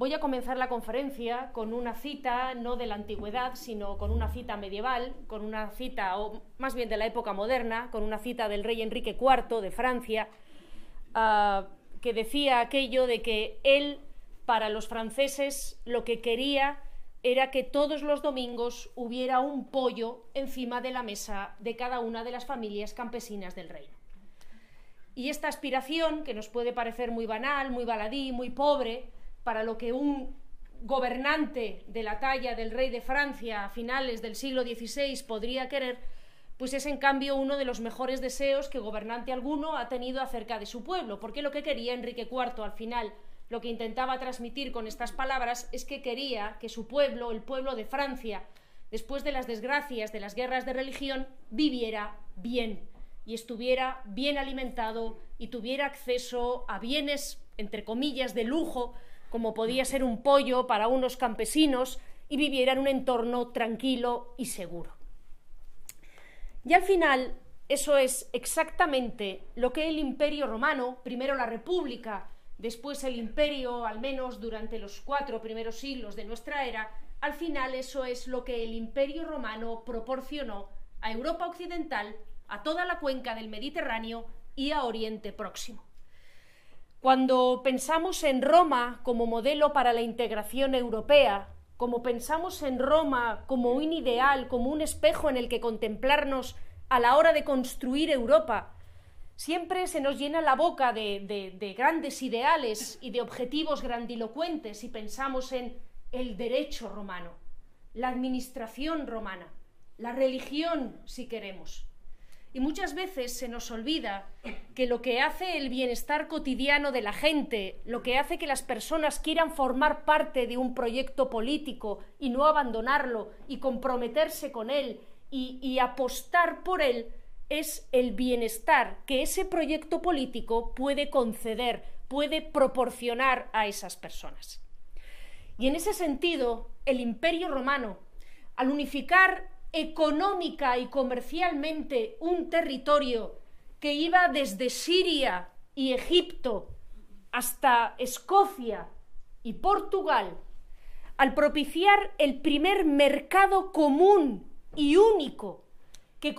voy a comenzar la conferencia con una cita no de la antigüedad, sino con una cita medieval, con una cita, o más bien de la época moderna, con una cita del rey Enrique IV de Francia, ah, que decía aquello de que él, para los franceses, lo que quería era que todos los domingos hubiera un pollo encima de la mesa de cada una de las familias campesinas del reino. Y esta aspiración, que nos puede parecer muy banal, muy baladí, muy pobre, para lo que un gobernante de la talla del rey de Francia a finales del siglo XVI podría querer, pues es en cambio uno de los mejores deseos que gobernante alguno ha tenido acerca de su pueblo, porque lo que quería Enrique IV al final lo que intentaba transmitir con estas palabras es que quería que su pueblo, el pueblo de Francia, después de las desgracias de las guerras de religión, viviera bien y estuviera bien alimentado y tuviera acceso a bienes, entre comillas, de lujo, como podía ser un pollo para unos campesinos, y viviera en un entorno tranquilo y seguro. Y al final, eso es exactamente lo que el imperio romano, primero la república, después el imperio, al menos durante los cuatro primeros siglos de nuestra era, al final eso es lo que el imperio romano proporcionó a Europa occidental, a toda la cuenca del Mediterráneo y a Oriente Próximo. Cuando pensamos en Roma como modelo para la integración europea, como pensamos en Roma como un ideal, como un espejo en el que contemplarnos a la hora de construir Europa, siempre se nos llena la boca de, grandes ideales y de objetivos grandilocuentes y pensamos en el derecho romano, la administración romana, la religión, si queremos. Y muchas veces se nos olvida que lo que hace el bienestar cotidiano de la gente, lo que hace que las personas quieran formar parte de un proyecto político y no abandonarlo y comprometerse con él y, apostar por él, es el bienestar que ese proyecto político puede conceder, puede proporcionar a esas personas. Y en ese sentido, el imperio romano, al unificar económica y comercialmente un territorio que iba desde Siria y Egipto hasta Escocia y Portugal, al propiciar el primer mercado común y único que,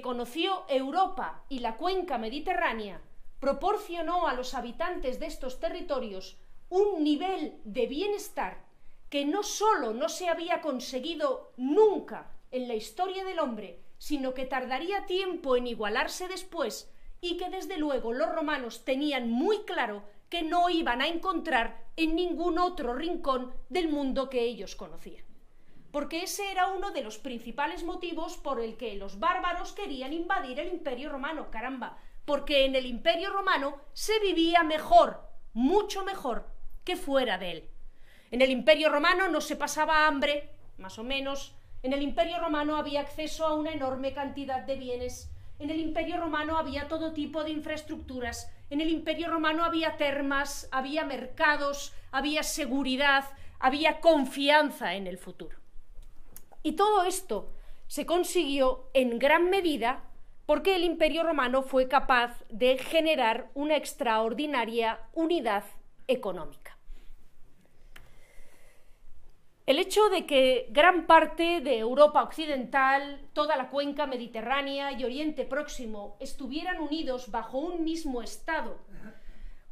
conoció Europa y la cuenca mediterránea proporcionó a los habitantes de estos territorios un nivel de bienestar que no sólo no se había conseguido nunca en la historia del hombre, sino que tardaría tiempo en igualarse después y que desde luego los romanos tenían muy claro que no iban a encontrar en ningún otro rincón del mundo que ellos conocían porque ese era uno de los principales motivos por el que los bárbaros querían invadir el imperio romano, caramba, porque en el imperio romano se vivía mejor, mucho mejor que fuera de él. En el imperio romano no se pasaba hambre, más o menos, en el imperio romano había acceso a una enorme cantidad de bienes, en el imperio romano había todo tipo de infraestructuras, en el imperio romano había termas, había mercados, había seguridad, había confianza en el futuro. Y todo esto se consiguió en gran medida porque el Imperio romano fue capaz de generar una extraordinaria unidad económica. El hecho de que gran parte de Europa occidental, toda la cuenca mediterránea y Oriente Próximo estuvieran unidos bajo un mismo Estado,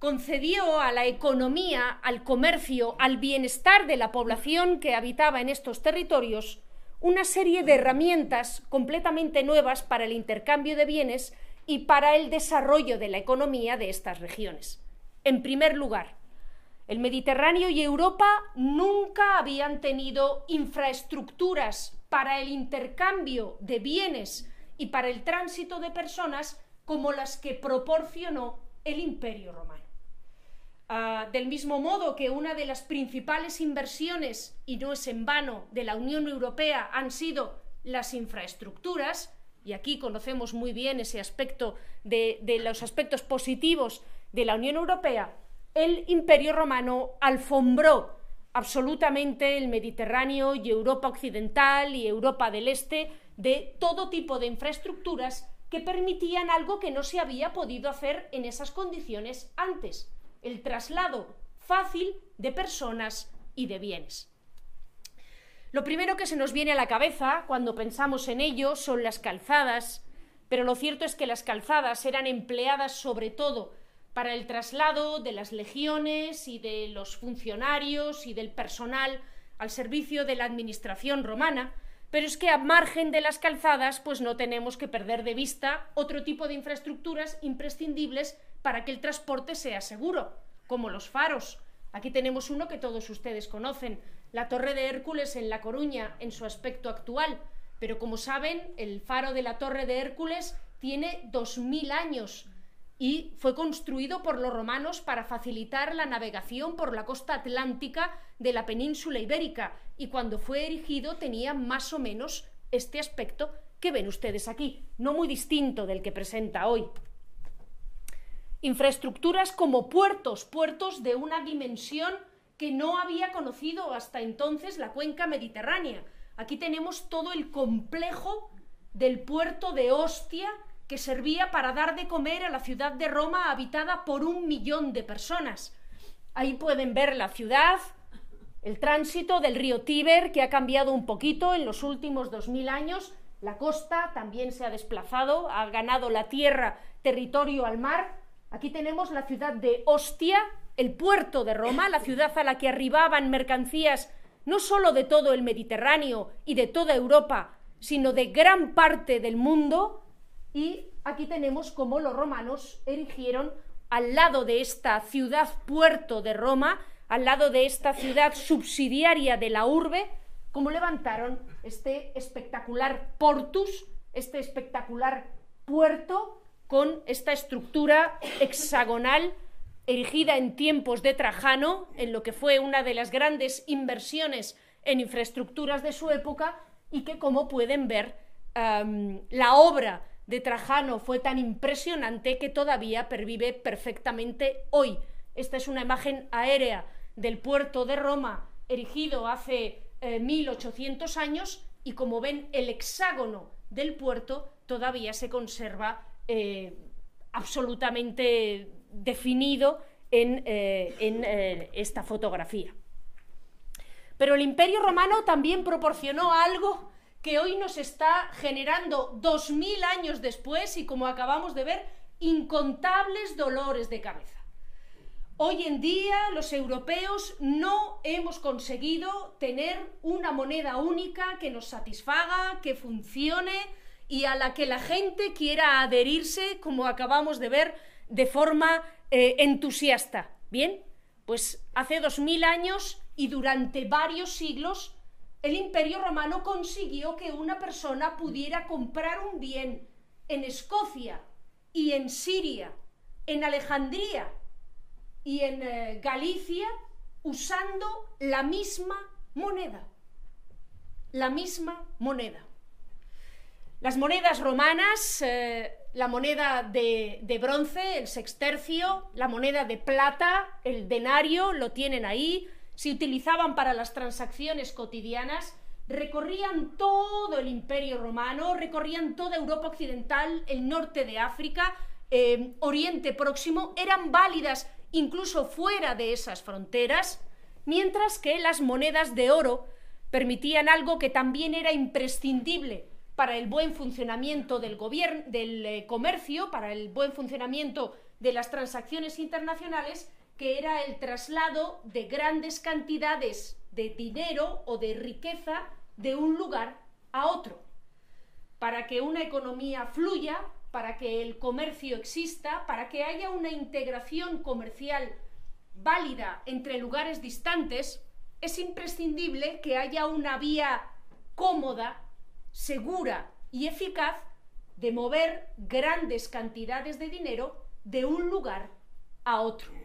concedió a la economía, al comercio, al bienestar de la población que habitaba en estos territorios una serie de herramientas completamente nuevas para el intercambio de bienes y para el desarrollo de la economía de estas regiones. En primer lugar, el Mediterráneo y Europa nunca habían tenido infraestructuras para el intercambio de bienes y para el tránsito de personas como las que proporcionó el Imperio Romano. Ah, del mismo modo que una de las principales inversiones, y no es en vano, de la Unión Europea han sido las infraestructuras, y aquí conocemos muy bien ese aspecto de, de los aspectos positivos de la Unión Europea, el Imperio Romano alfombró absolutamente el Mediterráneo y Europa Occidental y Europa del Este de todo tipo de infraestructuras que permitían algo que no se había podido hacer en esas condiciones antes el traslado fácil de personas y de bienes. Lo primero que se nos viene a la cabeza cuando pensamos en ello son las calzadas, pero lo cierto es que las calzadas eran empleadas sobre todo para el traslado de las legiones y de los funcionarios y del personal al servicio de la administración romana, pero es que a margen de las calzadas, pues no tenemos que perder de vista otro tipo de infraestructuras imprescindibles para que el transporte sea seguro, como los faros. Aquí tenemos uno que todos ustedes conocen, la Torre de Hércules en La Coruña, en su aspecto actual. Pero como saben, el faro de la Torre de Hércules tiene dos mil años y fue construido por los romanos para facilitar la navegación por la costa atlántica de la península ibérica y cuando fue erigido tenía más o menos este aspecto que ven ustedes aquí, no muy distinto del que presenta hoy. Infraestructuras como puertos, puertos de una dimensión que no había conocido hasta entonces la cuenca mediterránea. Aquí tenemos todo el complejo del puerto de Ostia que servía para dar de comer a la ciudad de Roma habitada por un millón de personas. Ahí pueden ver la ciudad, el tránsito del río Tíber, que ha cambiado un poquito en los últimos dos mil años. La costa también se ha desplazado, ha ganado la tierra, territorio al mar. Aquí tenemos la ciudad de Ostia, el puerto de Roma, la ciudad a la que arribaban mercancías no sólo de todo el Mediterráneo y de toda Europa, sino de gran parte del mundo, y aquí tenemos cómo los romanos erigieron al lado de esta ciudad puerto de Roma, al lado de esta ciudad subsidiaria de la urbe, cómo levantaron este espectacular portus, este espectacular puerto con esta estructura hexagonal erigida en tiempos de Trajano, en lo que fue una de las grandes inversiones en infraestructuras de su época, y que, como pueden ver, la obra de Trajano fue tan impresionante que todavía pervive perfectamente hoy. Esta es una imagen aérea del puerto de Roma, erigido hace 1800 eh, años, y como ven, el hexágono del puerto todavía se conserva eh, absolutamente definido en, eh, esta fotografía. Pero el Imperio Romano también proporcionó algo que hoy nos está generando dos mil años después y como acabamos de ver, incontables dolores de cabeza. Hoy en día los europeos no hemos conseguido tener una moneda única que nos satisfaga, que funcione y a la que la gente quiera adherirse, como acabamos de ver, de forma eh, entusiasta. Bien, pues hace dos mil años y durante varios siglos el imperio romano consiguió que una persona pudiera comprar un bien en Escocia y en Siria, en Alejandría y en eh, Galicia usando la misma moneda. La misma moneda. Las monedas romanas, eh, la moneda de, de, bronce, el sextercio, la moneda de plata, el denario, lo tienen ahí, se utilizaban para las transacciones cotidianas, recorrían todo el imperio romano, recorrían toda Europa occidental, el norte de África, eh, Oriente Próximo, eran válidas incluso fuera de esas fronteras, mientras que las monedas de oro permitían algo que también era imprescindible para el buen funcionamiento del, del eh, comercio, para el buen funcionamiento de las transacciones internacionales, que era el traslado de grandes cantidades de dinero o de riqueza de un lugar a otro. Para que una economía fluya, para que el comercio exista, para que haya una integración comercial válida entre lugares distantes, es imprescindible que haya una vía cómoda, segura y eficaz de mover grandes cantidades de dinero de un lugar a otro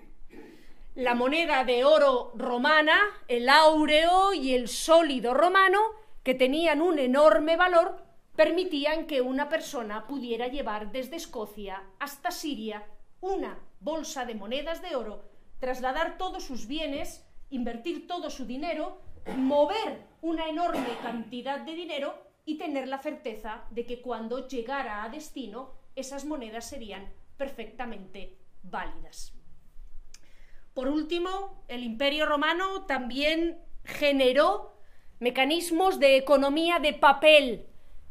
la moneda de oro romana, el áureo y el sólido romano, que tenían un enorme valor, permitían que una persona pudiera llevar desde Escocia hasta Siria una bolsa de monedas de oro, trasladar todos sus bienes, invertir todo su dinero, mover una enorme cantidad de dinero y tener la certeza de que cuando llegara a destino esas monedas serían perfectamente válidas. Por último, el Imperio Romano también generó mecanismos de economía de papel,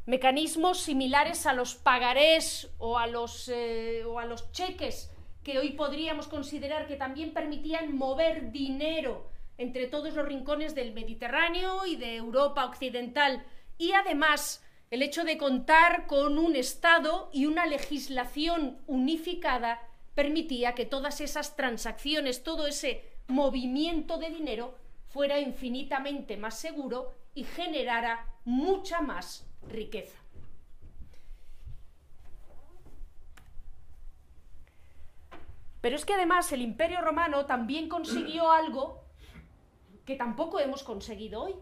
mecanismos similares a los pagarés o a los, eh, o a los cheques que hoy podríamos considerar que también permitían mover dinero entre todos los rincones del Mediterráneo y de Europa occidental. Y además el hecho de contar con un Estado y una legislación unificada permitía que todas esas transacciones, todo ese movimiento de dinero fuera infinitamente más seguro y generara mucha más riqueza. Pero es que además el Imperio Romano también consiguió algo que tampoco hemos conseguido hoy.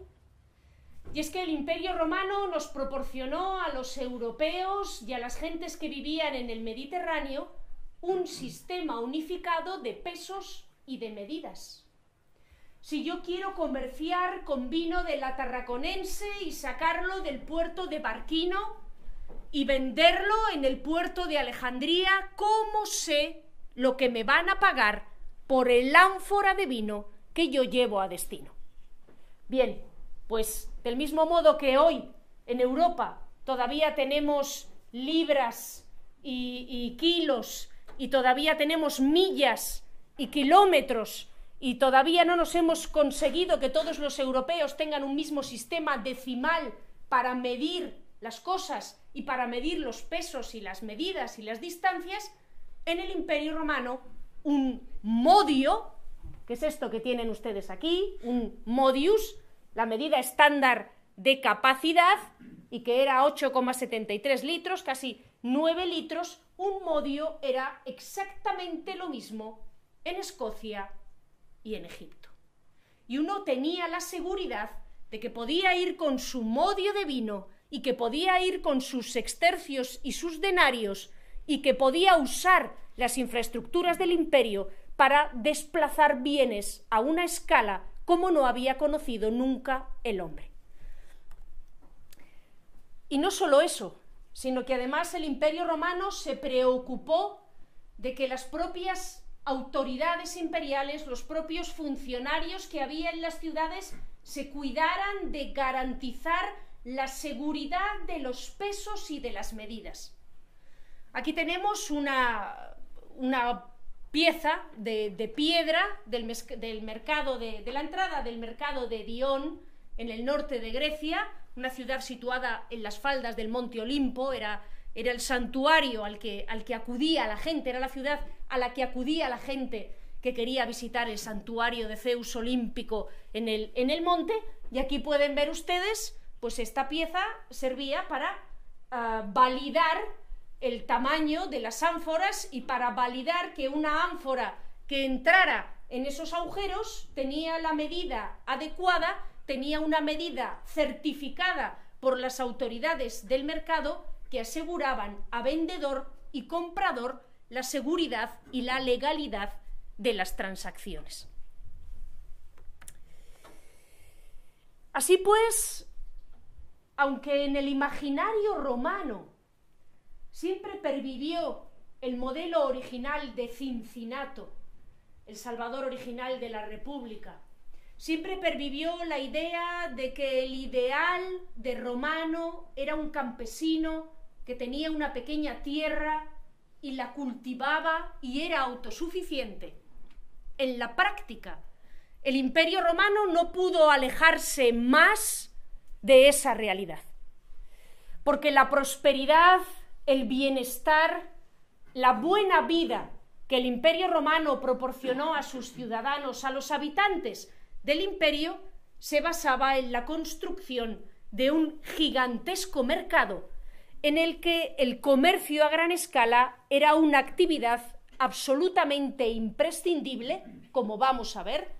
Y es que el Imperio Romano nos proporcionó a los europeos y a las gentes que vivían en el Mediterráneo un sistema unificado de pesos y de medidas. Si yo quiero comerciar con vino de la Tarraconense y sacarlo del puerto de Barquino y venderlo en el puerto de Alejandría, ¿cómo sé lo que me van a pagar por el ánfora de vino que yo llevo a destino? Bien, pues del mismo modo que hoy en Europa todavía tenemos libras y, kilos y todavía tenemos millas y kilómetros y todavía no nos hemos conseguido que todos los europeos tengan un mismo sistema decimal para medir las cosas y para medir los pesos y las medidas y las distancias, en el Imperio Romano un modio, que es esto que tienen ustedes aquí, un modius, la medida estándar de capacidad y que era 8,73 litros, casi 9 litros, un modio era exactamente lo mismo en Escocia y en Egipto. Y uno tenía la seguridad de que podía ir con su modio de vino y que podía ir con sus sextercios y sus denarios y que podía usar las infraestructuras del imperio para desplazar bienes a una escala como no había conocido nunca el hombre. Y no solo eso, sino que además el imperio romano se preocupó de que las propias autoridades imperiales, los propios funcionarios que había en las ciudades, se cuidaran de garantizar la seguridad de los pesos y de las medidas. Aquí tenemos una, una pieza de, piedra del, del mercado de, de, la entrada del mercado de Dion en el norte de Grecia, una ciudad situada en las faldas del monte Olimpo, era, era el santuario al que, al que acudía la gente, era la ciudad a la que acudía la gente que quería visitar el santuario de Zeus olímpico en el, en el monte, y aquí pueden ver ustedes, pues esta pieza servía para ah, validar el tamaño de las ánforas y para validar que una ánfora que entrara en esos agujeros tenía la medida adecuada, tenía una medida certificada por las autoridades del mercado que aseguraban a vendedor y comprador la seguridad y la legalidad de las transacciones. Así pues, aunque en el imaginario romano siempre pervivió el modelo original de Cincinato, el Salvador original de la República. Siempre pervivió la idea de que el ideal de romano era un campesino que tenía una pequeña tierra y la cultivaba y era autosuficiente. En la práctica, el imperio romano no pudo alejarse más de esa realidad, porque la prosperidad el bienestar, la buena vida que el imperio romano proporcionó a sus ciudadanos, a los habitantes del imperio, se basaba en la construcción de un gigantesco mercado en el que el comercio a gran escala era una actividad absolutamente imprescindible, como vamos a ver,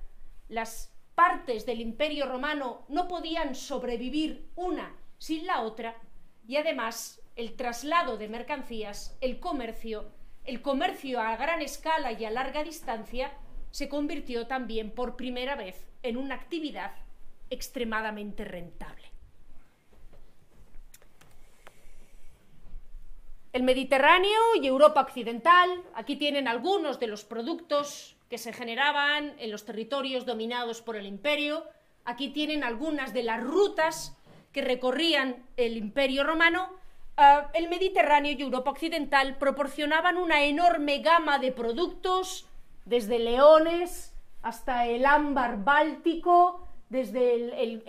las partes del imperio romano no podían sobrevivir una sin la otra y además el traslado de mercancías, el comercio, el comercio a gran escala y a larga distancia se convirtió también por primera vez en una actividad extremadamente rentable. El Mediterráneo y Europa Occidental, aquí tienen algunos de los productos que se generaban en los territorios dominados por el imperio, Aquí tienen algunas de las rutas que recorrían el Imperio Romano. Ah, el Mediterráneo y Europa Occidental proporcionaban una enorme gama de productos, desde leones hasta el ámbar báltico, desde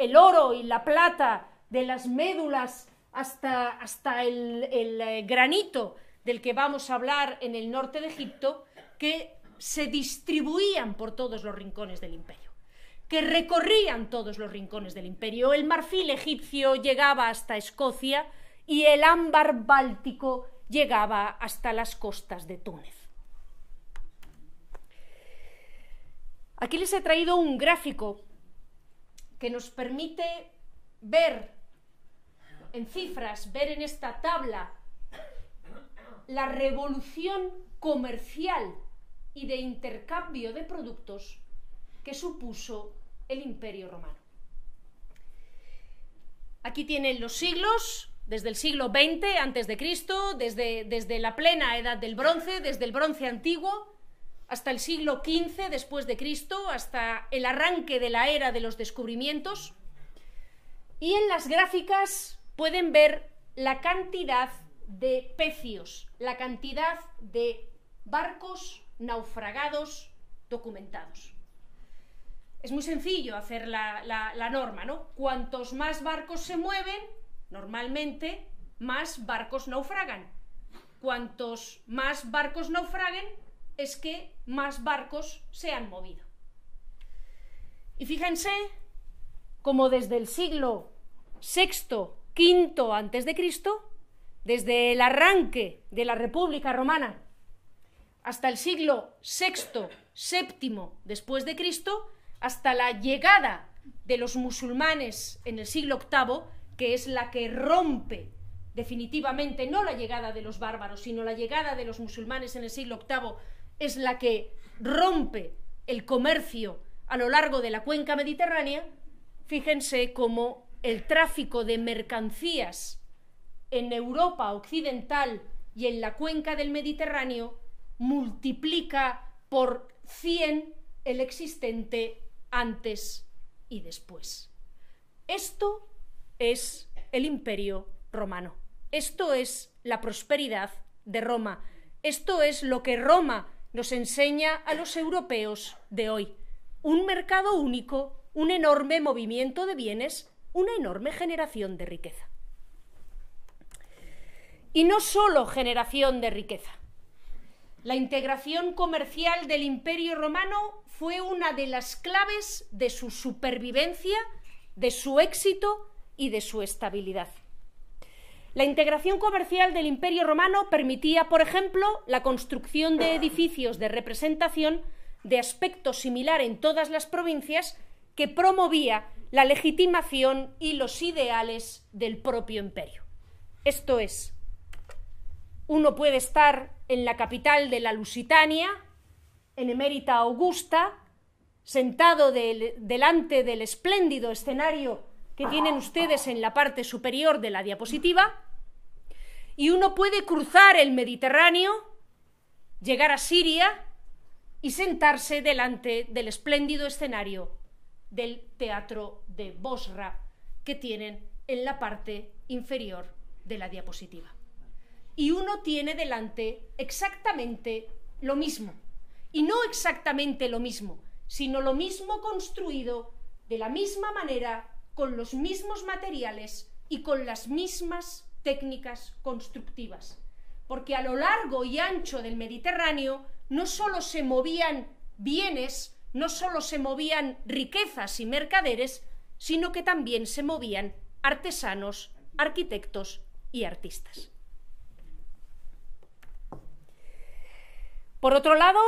el, oro y la plata, de las médulas hasta, hasta el, el eh, granito del que vamos a hablar en el norte de Egipto, que se distribuían por todos los rincones del imperio que recorrían todos los rincones del imperio. El marfil egipcio llegaba hasta Escocia y el ámbar báltico llegaba hasta las costas de Túnez. Aquí les he traído un gráfico que nos permite ver en cifras, ver en esta tabla la revolución comercial y de intercambio de productos que supuso el Imperio Romano. Aquí tienen los siglos, desde el siglo XX antes de Cristo, desde, desde la plena edad del bronce, desde el bronce antiguo hasta el siglo XV después de Cristo, hasta el arranque de la era de los descubrimientos. Y en las gráficas pueden ver la cantidad de pecios, la cantidad de barcos naufragados documentados. Es muy sencillo hacer la, norma, ¿no? Cuantos más barcos se mueven, normalmente, más barcos naufragan. Cuantos más barcos naufraguen, es que más barcos se han movido. Y fíjense como desde el siglo VI, V antes de Cristo, desde el arranque de la República Romana hasta el siglo VI, VII después de Cristo, hasta la llegada de los musulmanes en el siglo VIII, que es la que rompe definitivamente no la llegada de los bárbaros, sino la llegada de los musulmanes en el siglo VIII, es la que rompe el comercio a lo largo de la cuenca mediterránea, fíjense cómo el tráfico de mercancías en Europa occidental y en la cuenca del Mediterráneo multiplica por 100 el existente antes y después. Esto es el imperio romano. Esto es la prosperidad de Roma. Esto es lo que Roma nos enseña a los europeos de hoy. Un mercado único, un enorme movimiento de bienes, una enorme generación de riqueza. Y no solo generación de riqueza. La integración comercial del imperio romano fue una de las claves de su supervivencia, de su éxito y de su estabilidad. La integración comercial del Imperio romano permitía, por ejemplo, la construcción de edificios de representación de aspecto similar en todas las provincias que promovía la legitimación y los ideales del propio imperio. Esto es, uno puede estar en la capital de la Lusitania, en Emérita Augusta, sentado delante del espléndido escenario que tienen ustedes en la parte superior de la diapositiva, y uno puede cruzar el Mediterráneo, llegar a Siria y sentarse delante del espléndido escenario del teatro de Bosra que tienen en la parte inferior de la diapositiva. Y uno tiene delante exactamente lo mismo y no exactamente lo mismo, sino lo mismo construido de la misma manera, con los mismos materiales y con las mismas técnicas constructivas. Porque a lo largo y ancho del Mediterráneo no solo se movían bienes, no solo se movían riquezas y mercaderes, sino que también se movían artesanos, arquitectos y artistas. Por otro lado,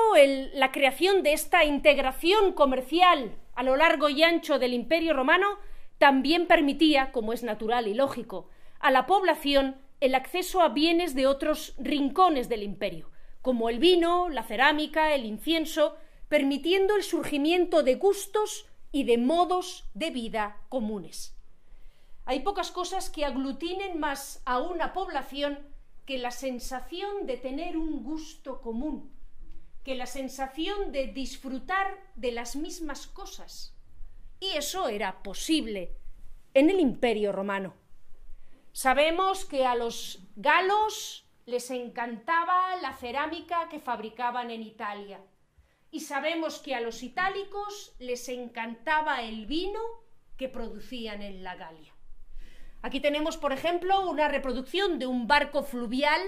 la creación de esta integración comercial a lo largo y ancho del Imperio romano también permitía, como es natural y lógico, a la población el acceso a bienes de otros rincones del imperio, como el vino, la cerámica, el incienso, permitiendo el surgimiento de gustos y de modos de vida comunes. Hay pocas cosas que aglutinen más a una población que la sensación de tener un gusto común, que la sensación de disfrutar de las mismas cosas, Y eso era posible en el Imperio Romano. Sabemos que a los galos les encantaba la cerámica que fabricaban en Italia. Y sabemos que a los itálicos les encantaba el vino que producían en la Galia. Aquí tenemos, por ejemplo, una reproducción de un barco fluvial,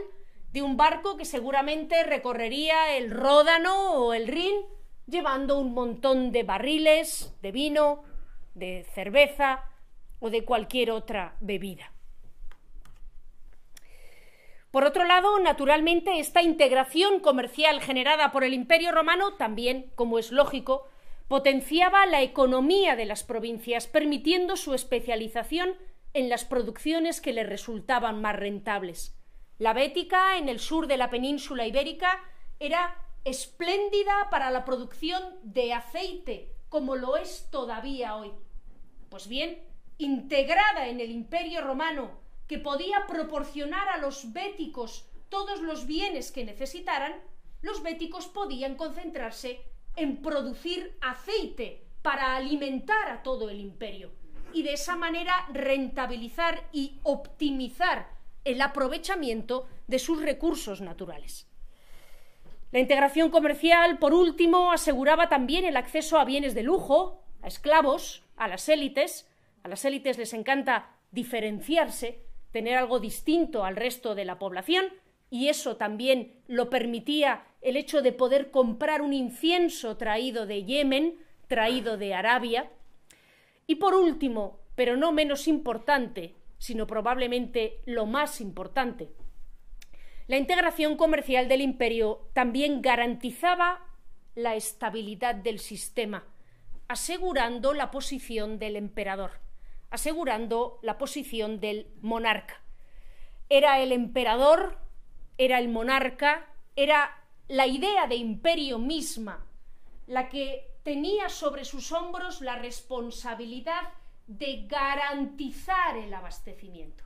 de un barco que seguramente recorrería el Ródano o el Rin, llevando un montón de barriles de vino, de cerveza o de cualquier otra bebida. Por otro lado, naturalmente, esta integración comercial generada por el Imperio romano también, como es lógico, potenciaba la economía de las provincias, permitiendo su especialización en las producciones que le resultaban más rentables. La Bética, en el sur de la península ibérica, era espléndida para la producción de aceite, como lo es todavía hoy. Pues bien, integrada en el Imperio romano, que podía proporcionar a los béticos todos los bienes que necesitaran, los béticos podían concentrarse en producir aceite para alimentar a todo el imperio y de esa manera rentabilizar y optimizar el aprovechamiento de sus recursos naturales. La integración comercial, por último, aseguraba también el acceso a bienes de lujo, a esclavos, a las élites. A las élites les encanta diferenciarse, tener algo distinto al resto de la población, y eso también lo permitía el hecho de poder comprar un incienso traído de Yemen, traído de Arabia, y por último, pero no menos importante, sino probablemente lo más importante, la integración comercial del imperio también garantizaba la estabilidad del sistema, asegurando la posición del emperador, asegurando la posición del monarca. Era el emperador, era el monarca, era la idea de imperio misma la que tenía sobre sus hombros la responsabilidad de garantizar el abastecimiento.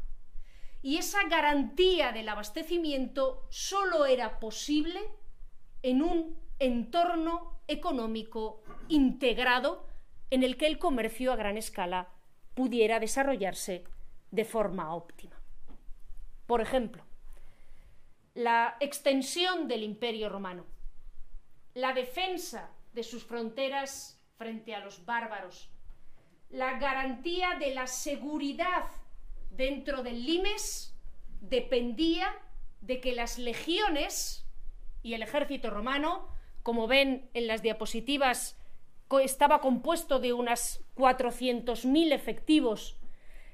Y esa garantía del abastecimiento solo era posible en un entorno económico integrado en el que el comercio a gran escala pudiera desarrollarse de forma óptima. Por ejemplo, la extensión del imperio romano, la defensa de sus fronteras frente a los bárbaros, la garantía de la seguridad dentro del limes dependía de que las legiones y el ejército romano, como ven en las diapositivas, estaba compuesto de unas 400.000 efectivos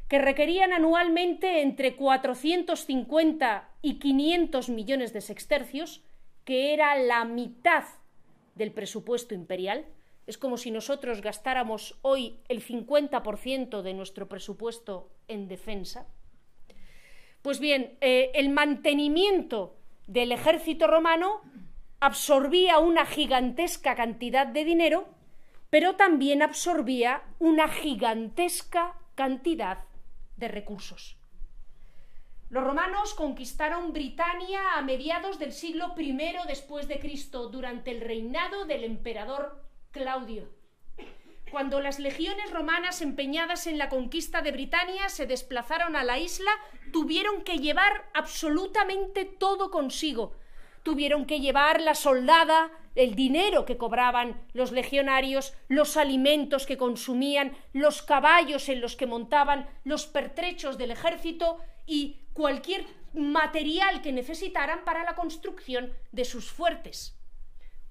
que requerían anualmente entre 450 y 500 millones de sextercios, que era la mitad del presupuesto imperial. Es como si nosotros gastáramos hoy el 50% de nuestro presupuesto en defensa. Pues bien, eh, el mantenimiento del ejército romano absorbía una gigantesca cantidad de dinero, pero también absorbía una gigantesca cantidad de recursos. Los romanos conquistaron Britania a mediados del siglo I después de Cristo, durante el reinado del emperador Claudio. Cuando las legiones romanas empeñadas en la conquista de Britania se desplazaron a la isla, tuvieron que llevar absolutamente todo consigo. Tuvieron que llevar la soldada, el dinero que cobraban los legionarios, los alimentos que consumían, los caballos en los que montaban, los pertrechos del ejército y cualquier material que necesitaran para la construcción de sus fuertes.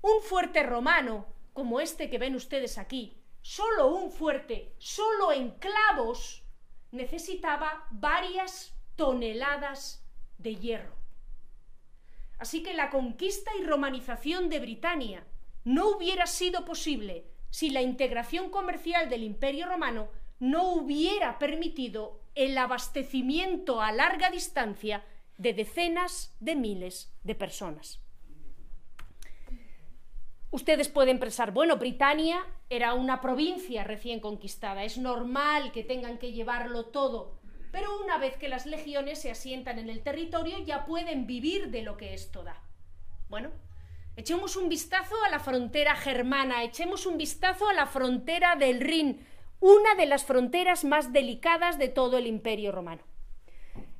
Un fuerte romano, como este que ven ustedes aquí, solo un fuerte, solo en clavos, necesitaba varias toneladas de hierro. Así que la conquista y romanización de Britania no hubiera sido posible si la integración comercial del Imperio romano no hubiera permitido el abastecimiento a larga distancia de decenas de miles de personas. Ustedes pueden pensar, bueno, Britania era una provincia recién conquistada, es normal que tengan que llevarlo todo, pero una vez que las legiones se asientan en el territorio ya pueden vivir de lo que esto da. Bueno, echemos un vistazo a la frontera germana, echemos un vistazo a la frontera del Rin, una de las fronteras más delicadas de todo el imperio romano.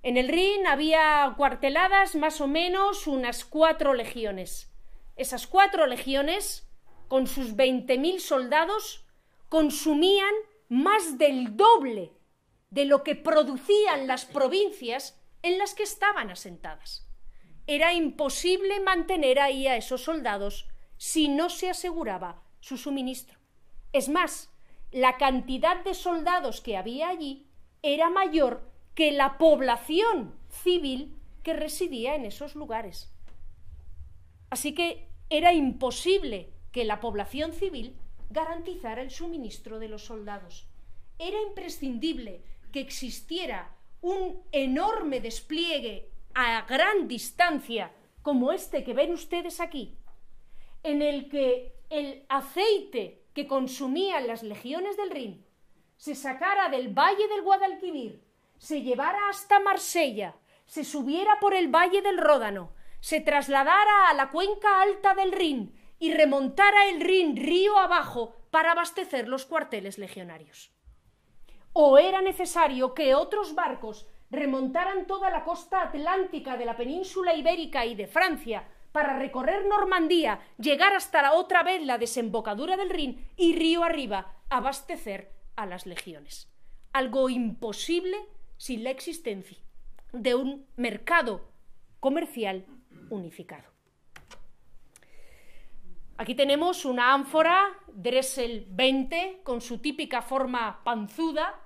En el Rin había cuarteladas más o menos unas cuatro legiones. Esas cuatro legiones, con sus veinte mil soldados, consumían más del doble de lo que producían las provincias en las que estaban asentadas. Era imposible mantener ahí a esos soldados si no se aseguraba su suministro. Es más, la cantidad de soldados que había allí era mayor que la población civil que residía en esos lugares. Así que era imposible que la población civil garantizara el suministro de los soldados. Era imprescindible que existiera un enorme despliegue a gran distancia, como este que ven ustedes aquí, en el que el aceite que consumían las legiones del Rin se sacara del valle del Guadalquivir, se llevara hasta Marsella, se subiera por el valle del Ródano, se trasladara a la cuenca alta del Rin y remontara el Rin río abajo para abastecer los cuarteles legionarios. O era necesario que otros barcos remontaran toda la costa atlántica de la península ibérica y de Francia para recorrer Normandía, llegar hasta la otra vez la desembocadura del Rin y río arriba abastecer a las legiones. Algo imposible sin la existencia de un mercado comercial unificado. Aquí tenemos una ánfora Dressel 20 con su típica forma panzuda,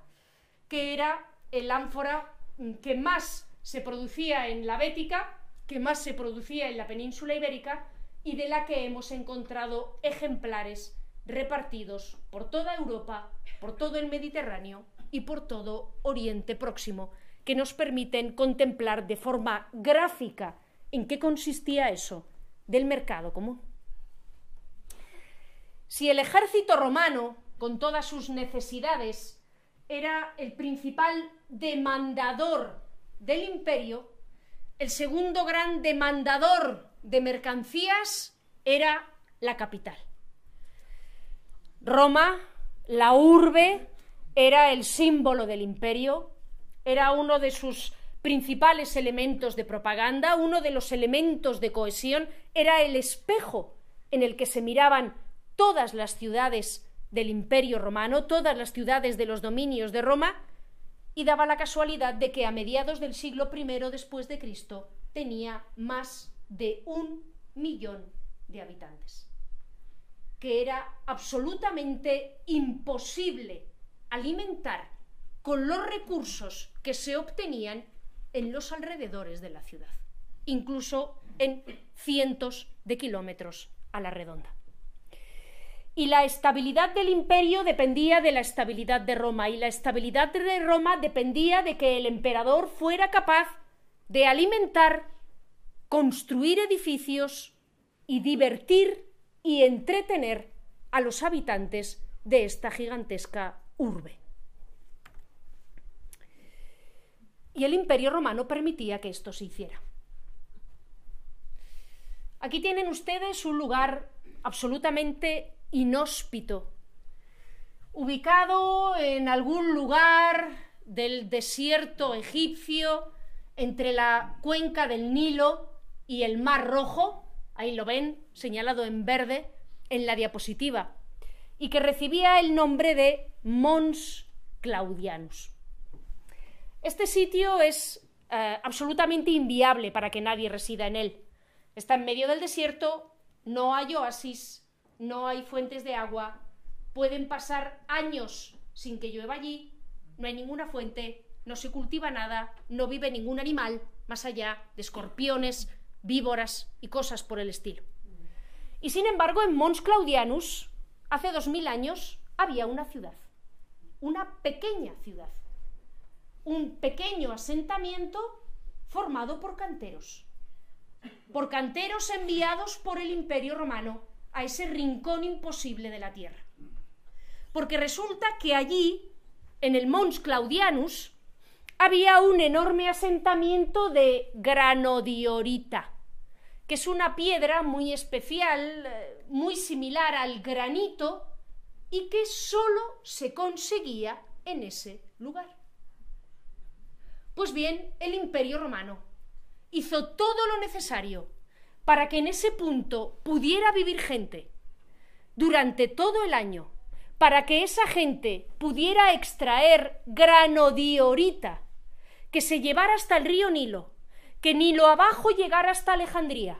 que era el ánfora que más se producía en la Bética, que más se producía en la península ibérica y de la que hemos encontrado ejemplares repartidos por toda Europa, por todo el Mediterráneo y por todo Oriente Próximo, que nos permiten contemplar de forma gráfica en qué consistía eso del mercado común. Si el ejército romano, con todas sus necesidades, era el principal demandador del imperio, el segundo gran demandador de mercancías era la capital. Roma, la urbe, era el símbolo del imperio, era uno de sus principales elementos de propaganda, uno de los elementos de cohesión, era el espejo en el que se miraban todas las ciudades del imperio romano, todas las ciudades de los dominios de Roma, y daba la casualidad de que a mediados del siglo I después de Cristo tenía más de un millón de habitantes, que era absolutamente imposible alimentar con los recursos que se obtenían en los alrededores de la ciudad, incluso en cientos de kilómetros a la redonda y la estabilidad del imperio dependía de la estabilidad de Roma y la estabilidad de Roma dependía de que el emperador fuera capaz de alimentar, construir edificios y divertir y entretener a los habitantes de esta gigantesca urbe. Y el imperio romano permitía que esto se hiciera. Aquí tienen ustedes un lugar absolutamente inhóspito, ubicado en algún lugar del desierto egipcio, entre la cuenca del Nilo y el Mar Rojo, ahí lo ven, señalado en verde en la diapositiva, y que recibía el nombre de Mons Claudianus. Este sitio es eh, absolutamente inviable para que nadie resida en él. Está en medio del desierto, no hay oasis, no hay fuentes de agua, pueden pasar años sin que llueva allí, no hay ninguna fuente, no se cultiva nada, no vive ningún animal más allá de escorpiones, víboras y cosas por el estilo. Y sin embargo, en Mons Claudianus, hace dos mil años, había una ciudad, una pequeña ciudad, un pequeño asentamiento formado por canteros, por canteros enviados por el Imperio Romano a ese rincón imposible de la tierra. Porque resulta que allí, en el Mons Claudianus, había un enorme asentamiento de granodiorita, que es una piedra muy especial, eh, muy similar al granito, y que solo se conseguía en ese lugar. Pues bien, el imperio romano hizo todo lo necesario para que en ese punto pudiera vivir gente durante todo el año, para que esa gente pudiera extraer grano diorita que se llevara hasta el río Nilo, que Nilo abajo llegara hasta Alejandría,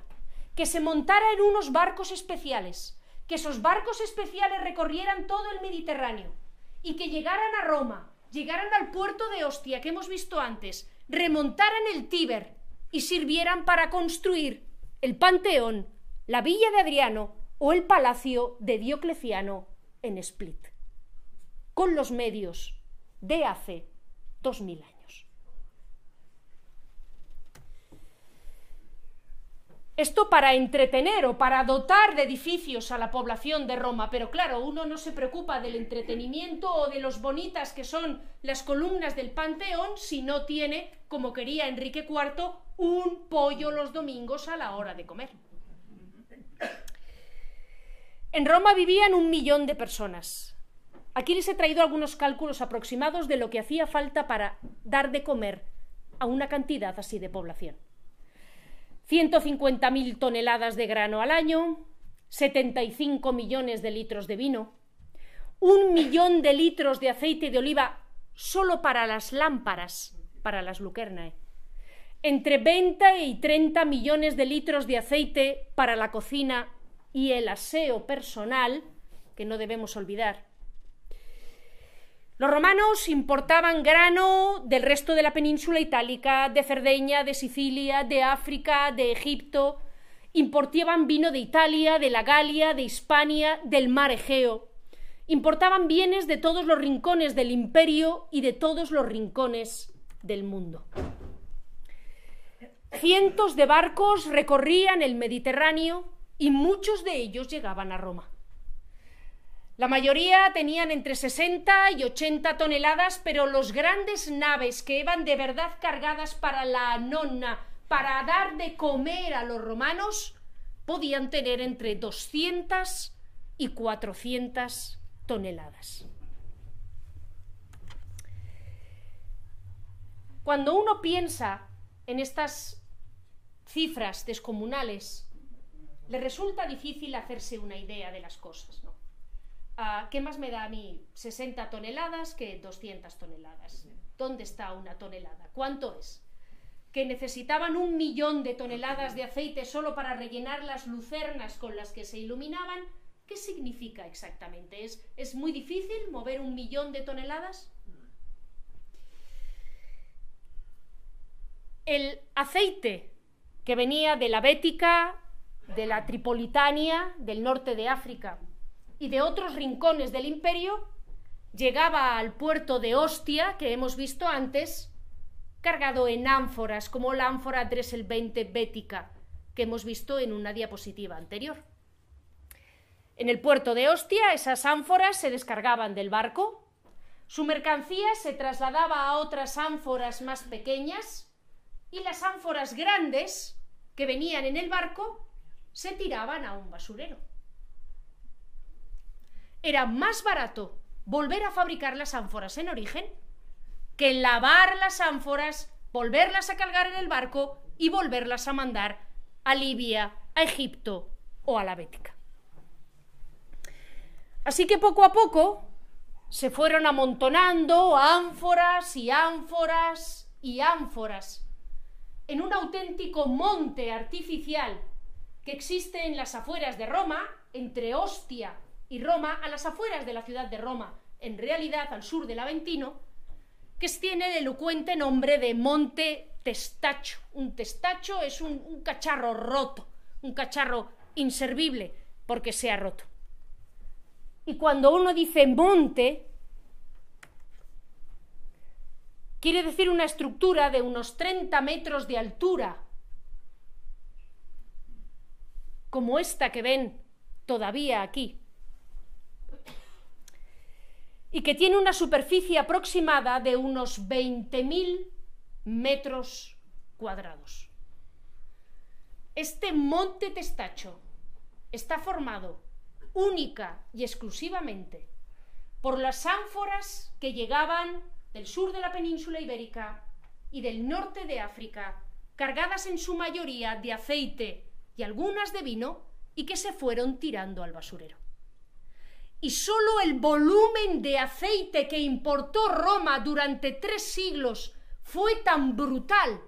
que se montara en unos barcos especiales, que esos barcos especiales recorrieran todo el Mediterráneo y que llegaran a Roma, llegaran al puerto de Ostia que hemos visto antes, remontaran el Tíber y sirvieran para construir el Panteón, la villa de Adriano o el palacio de Diocleciano en Split, con los medios de hace dos mil años. Esto para entretener o para dotar de edificios a la población de Roma, pero claro, uno no se preocupa del entretenimiento o de los bonitas que son las columnas del Panteón si no tiene, como quería Enrique IV, un pollo los domingos a la hora de comer. En Roma vivían un millón de personas. Aquí les he traído algunos cálculos aproximados de lo que hacía falta para dar de comer a una cantidad así de población. 150.000 toneladas de grano al año, 75 millones de litros de vino, un millón de litros de aceite de oliva solo para las lámparas, para las lucernae, entre 20 y 30 millones de litros de aceite para la cocina y el aseo personal, que no debemos olvidar, los romanos importaban grano del resto de la península itálica, de Cerdeña, de Sicilia, de África, de Egipto. Importaban vino de Italia, de la Galia, de Hispania, del mar Egeo. Importaban bienes de todos los rincones del imperio y de todos los rincones del mundo. Cientos de barcos recorrían el Mediterráneo y muchos de ellos llegaban a Roma. La mayoría tenían entre 60 y 80 toneladas, pero los grandes naves que iban de verdad cargadas para la nonna, para dar de comer a los romanos, podían tener entre 200 y 400 toneladas. Cuando uno piensa en estas cifras descomunales, le resulta difícil hacerse una idea de las cosas. ¿no? Ah, ¿qué más me da a mí 60 toneladas que 200 toneladas? ¿Dónde está una tonelada? ¿Cuánto es? Que necesitaban un millón de toneladas de aceite solo para rellenar las lucernas con las que se iluminaban. ¿Qué significa exactamente? ¿Es, es muy difícil mover un millón de toneladas? El aceite que venía de la Bética, de la Tripolitania, del norte de África, y de otros rincones del imperio, llegaba al puerto de Ostia, que hemos visto antes, cargado en ánforas, como la ánfora Dressel 20 bética, que hemos visto en una diapositiva anterior. En el puerto de Ostia, esas ánforas se descargaban del barco, su mercancía se trasladaba a otras ánforas más pequeñas y las ánforas grandes que venían en el barco se tiraban a un basurero era más barato volver a fabricar las ánforas en origen que lavar las ánforas, volverlas a cargar en el barco y volverlas a mandar a Libia, a Egipto o a la Bética. Así que poco a poco se fueron amontonando ánforas y ánforas y ánforas en un auténtico monte artificial que existe en las afueras de Roma, entre Ostia y Roma a las afueras de la ciudad de Roma, en realidad al sur del Aventino, que tiene el elocuente nombre de Monte Testacho. Un testacho es un, un cacharro roto, un cacharro inservible porque se ha roto. Y cuando uno dice monte, quiere decir una estructura de unos 30 metros de altura, como esta que ven todavía aquí y que tiene una superficie aproximada de unos 20.000 metros cuadrados. Este monte Testacho está formado única y exclusivamente por las ánforas que llegaban del sur de la península ibérica y del norte de África, cargadas en su mayoría de aceite y algunas de vino, y que se fueron tirando al basurero. Y sólo el volumen de aceite que importó Roma durante tres siglos fue tan brutal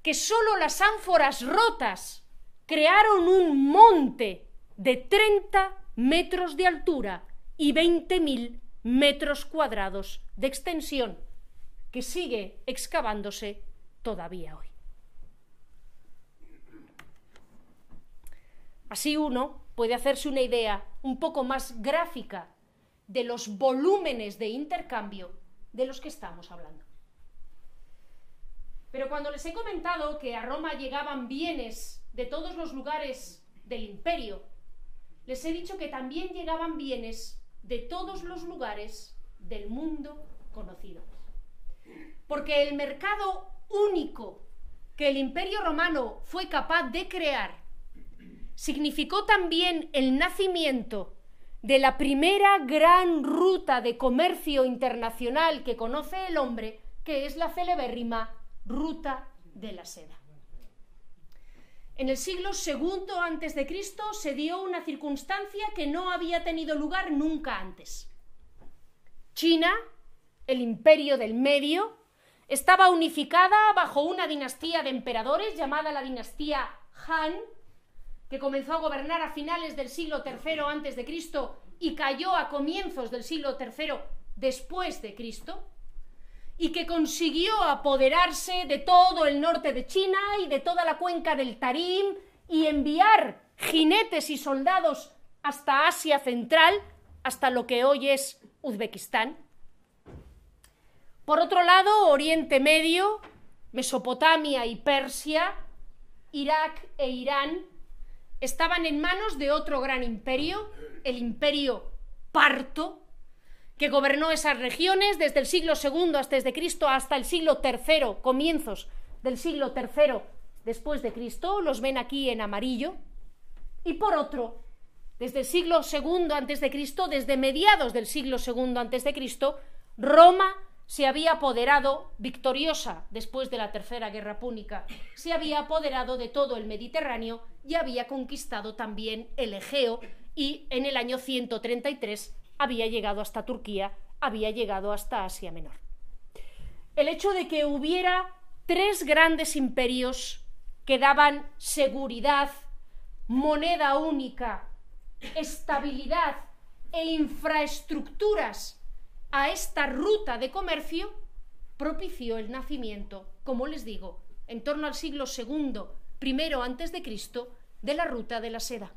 que sólo las ánforas rotas crearon un monte de 30 metros de altura y 20.000 metros cuadrados de extensión, que sigue excavándose todavía hoy. Así uno puede hacerse una idea un poco más gráfica de los volúmenes de intercambio de los que estamos hablando. Pero cuando les he comentado que a Roma llegaban bienes de todos los lugares del imperio, les he dicho que también llegaban bienes de todos los lugares del mundo conocido. Porque el mercado único que el imperio romano fue capaz de crear significó también el nacimiento de la primera gran ruta de comercio internacional que conoce el hombre, que es la celebérrima ruta de la seda. En el siglo II antes de Cristo se dio una circunstancia que no había tenido lugar nunca antes. China, el imperio del medio, estaba unificada bajo una dinastía de emperadores llamada la dinastía Han, que comenzó a gobernar a finales del siglo III antes de Cristo y cayó a comienzos del siglo III después de Cristo y que consiguió apoderarse de todo el norte de China y de toda la cuenca del Tarim y enviar jinetes y soldados hasta Asia Central, hasta lo que hoy es Uzbekistán. Por otro lado, Oriente Medio, Mesopotamia y Persia, Irak e Irán estaban en manos de otro gran imperio, el imperio parto, que gobernó esas regiones desde el siglo II de Cristo hasta el siglo III, comienzos del siglo III después de Cristo, los ven aquí en amarillo, y por otro, desde el siglo II antes de Cristo, desde mediados del siglo II antes de Cristo, Roma se había apoderado, victoriosa después de la Tercera Guerra Púnica, se había apoderado de todo el Mediterráneo y había conquistado también el Egeo y en el año 133 había llegado hasta Turquía, había llegado hasta Asia Menor. El hecho de que hubiera tres grandes imperios que daban seguridad, moneda única, estabilidad e infraestructuras a esta ruta de comercio, propició el nacimiento, como les digo, en torno al siglo II, primero antes de Cristo, de la ruta de la seda.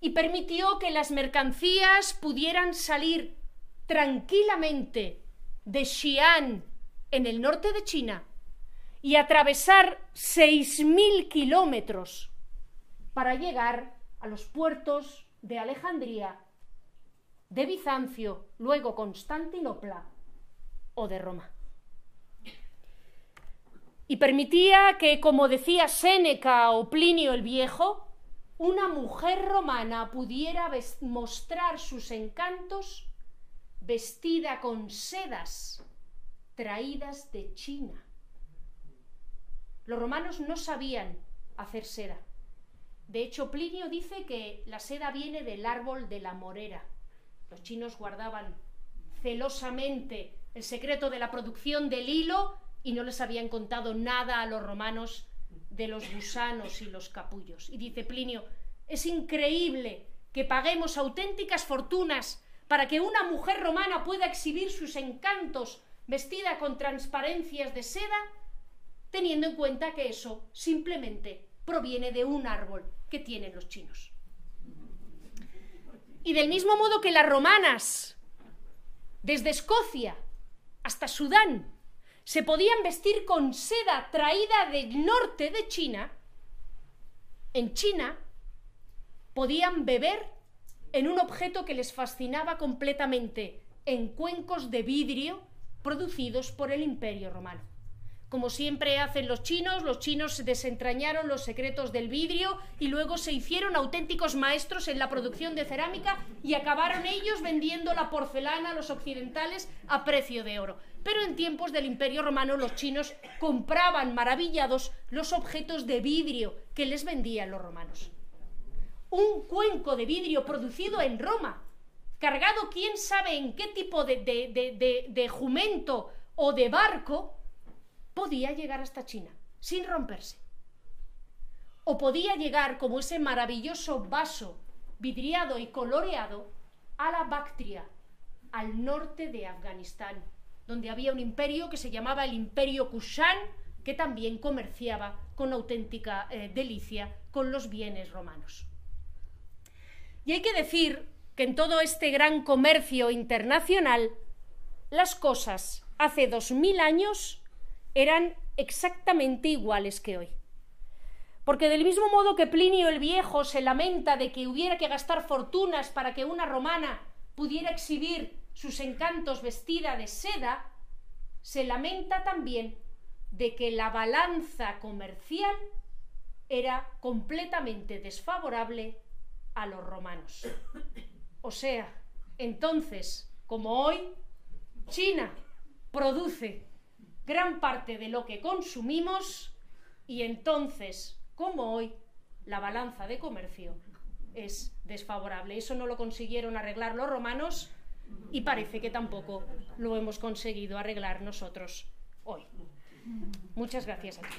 Y permitió que las mercancías pudieran salir tranquilamente de Xi'an en el norte de China y atravesar 6.000 kilómetros para llegar a los puertos de Alejandría, de Bizancio, luego Constantinopla o de Roma. Y permitía que, como decía Séneca o Plinio el Viejo, una mujer romana pudiera mostrar sus encantos vestida con sedas traídas de China. Los romanos no sabían hacer seda. De hecho, Plinio dice que la seda viene del árbol de la morera. Los chinos guardaban celosamente el secreto de la producción del hilo y no les habían contado nada a los romanos de los gusanos y los capullos. Y dice Plinio, es increíble que paguemos auténticas fortunas para que una mujer romana pueda exhibir sus encantos vestida con transparencias de seda, teniendo en cuenta que eso simplemente proviene de un árbol que tienen los chinos. Y del mismo modo que las romanas, desde Escocia hasta Sudán, se podían vestir con seda traída del norte de China, en China podían beber en un objeto que les fascinaba completamente, en cuencos de vidrio producidos por el Imperio Romano. Como siempre hacen los chinos, los chinos desentrañaron los secretos del vidrio y luego se hicieron auténticos maestros en la producción de cerámica y acabaron ellos vendiendo la porcelana a los occidentales a precio de oro. Pero en tiempos del Imperio Romano los chinos compraban maravillados los objetos de vidrio que les vendían los romanos. Un cuenco de vidrio producido en Roma, cargado quién sabe en qué tipo de, de jumento o de barco, podía llegar hasta China sin romperse. O podía llegar como ese maravilloso vaso vidriado y coloreado a la Bactria, al norte de Afganistán, donde había un imperio que se llamaba el Imperio Kushan, que también comerciaba con auténtica eh, delicia con los bienes romanos. Y hay que decir que en todo este gran comercio internacional, las cosas hace dos mil años eran exactamente iguales que hoy. Porque del mismo modo que Plinio el Viejo se lamenta de que hubiera que gastar fortunas para que una romana pudiera exhibir sus encantos vestida de seda, se lamenta también de que la balanza comercial era completamente desfavorable a los romanos. O sea, entonces, como hoy, China produce gran parte de lo que consumimos y entonces, como hoy, la balanza de comercio es desfavorable. Eso no lo consiguieron arreglar los romanos y parece que tampoco lo hemos conseguido arreglar nosotros hoy. Muchas gracias a todos.